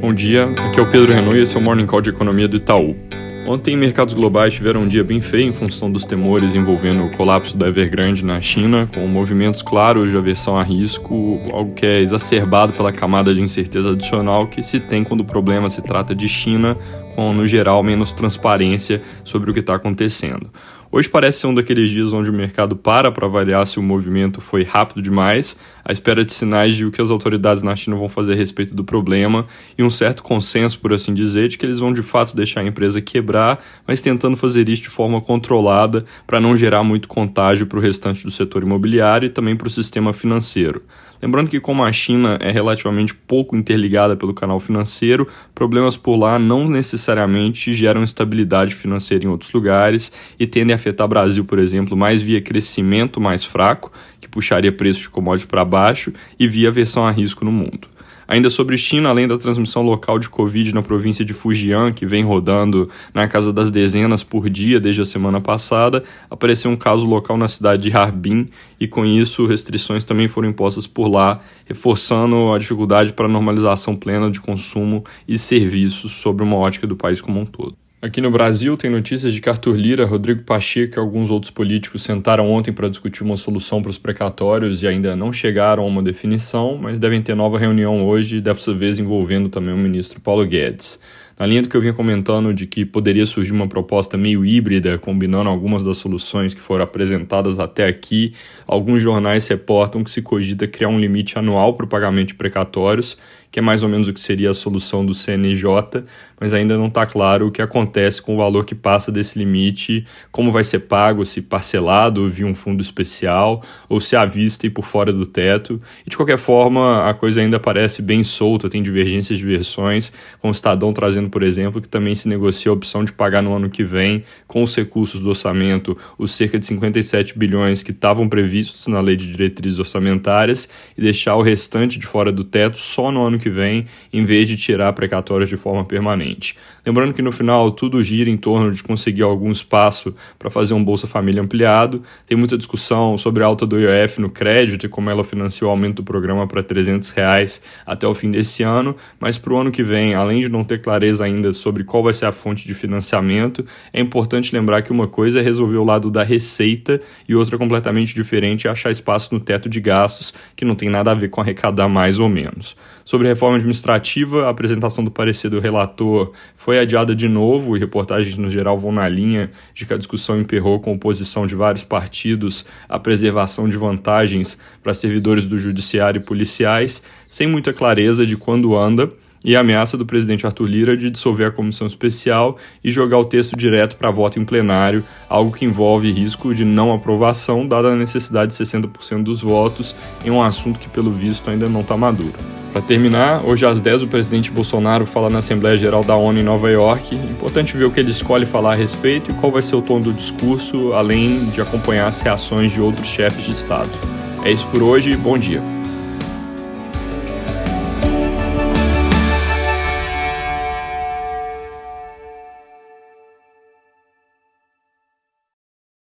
Bom dia, aqui é o Pedro Renault e esse é o Morning Call de Economia do Itaú. Ontem, mercados globais tiveram um dia bem feio em função dos temores envolvendo o colapso da Evergrande na China, com movimentos claros de aversão a risco, algo que é exacerbado pela camada de incerteza adicional que se tem quando o problema se trata de China, com, no geral, menos transparência sobre o que está acontecendo. Hoje parece ser um daqueles dias onde o mercado para para avaliar se o movimento foi rápido demais, à espera de sinais de o que as autoridades na China vão fazer a respeito do problema e um certo consenso, por assim dizer, de que eles vão de fato deixar a empresa quebrar, mas tentando fazer isso de forma controlada para não gerar muito contágio para o restante do setor imobiliário e também para o sistema financeiro. Lembrando que, como a China é relativamente pouco interligada pelo canal financeiro, problemas por lá não necessariamente geram estabilidade financeira em outros lugares e tendem a afetar Brasil, por exemplo, mais via crescimento mais fraco, que puxaria preços de commodities para baixo, e via versão a risco no mundo. Ainda sobre China, além da transmissão local de Covid na província de Fujian, que vem rodando na casa das dezenas por dia desde a semana passada, apareceu um caso local na cidade de Harbin e com isso restrições também foram impostas por lá, reforçando a dificuldade para a normalização plena de consumo e serviços sobre uma ótica do país como um todo. Aqui no Brasil, tem notícias de que Arthur Lira, Rodrigo Pacheco e alguns outros políticos sentaram ontem para discutir uma solução para os precatórios e ainda não chegaram a uma definição, mas devem ter nova reunião hoje, dessa vez envolvendo também o ministro Paulo Guedes. Na linha do que eu vinha comentando de que poderia surgir uma proposta meio híbrida, combinando algumas das soluções que foram apresentadas até aqui, alguns jornais reportam que se cogita criar um limite anual para o pagamento de precatórios, que é mais ou menos o que seria a solução do CNJ, mas ainda não está claro o que acontece com o valor que passa desse limite, como vai ser pago, se parcelado via um fundo especial ou se à vista e por fora do teto. E de qualquer forma, a coisa ainda parece bem solta, tem divergências de versões, com o Estadão trazendo, por exemplo, que também se negocia a opção de pagar no ano que vem, com os recursos do orçamento, os cerca de 57 bilhões que estavam previstos na Lei de Diretrizes Orçamentárias e deixar o restante de fora do teto só no ano que vem, em vez de tirar precatórios de forma permanente. Lembrando que no final tudo gira em torno de conseguir algum espaço para fazer um Bolsa Família ampliado. Tem muita discussão sobre a alta do IOF no crédito e como ela financiou o aumento do programa para 300 reais até o fim desse ano, mas para o ano que vem, além de não ter clareza ainda sobre qual vai ser a fonte de financiamento, é importante lembrar que uma coisa é resolver o lado da receita e outra completamente diferente é achar espaço no teto de gastos, que não tem nada a ver com arrecadar mais ou menos. Sobre reforma administrativa, a apresentação do parecer do relator foi adiada de novo e reportagens no geral vão na linha de que a discussão emperrou com oposição de vários partidos à preservação de vantagens para servidores do judiciário e policiais, sem muita clareza de quando anda e a ameaça do presidente Arthur Lira de dissolver a comissão especial e jogar o texto direto para voto em plenário, algo que envolve risco de não aprovação, dada a necessidade de 60% dos votos em um assunto que, pelo visto, ainda não está maduro. Para terminar, hoje às 10 o presidente Bolsonaro fala na Assembleia Geral da ONU em Nova York. Importante ver o que ele escolhe falar a respeito e qual vai ser o tom do discurso, além de acompanhar as reações de outros chefes de Estado. É isso por hoje, bom dia.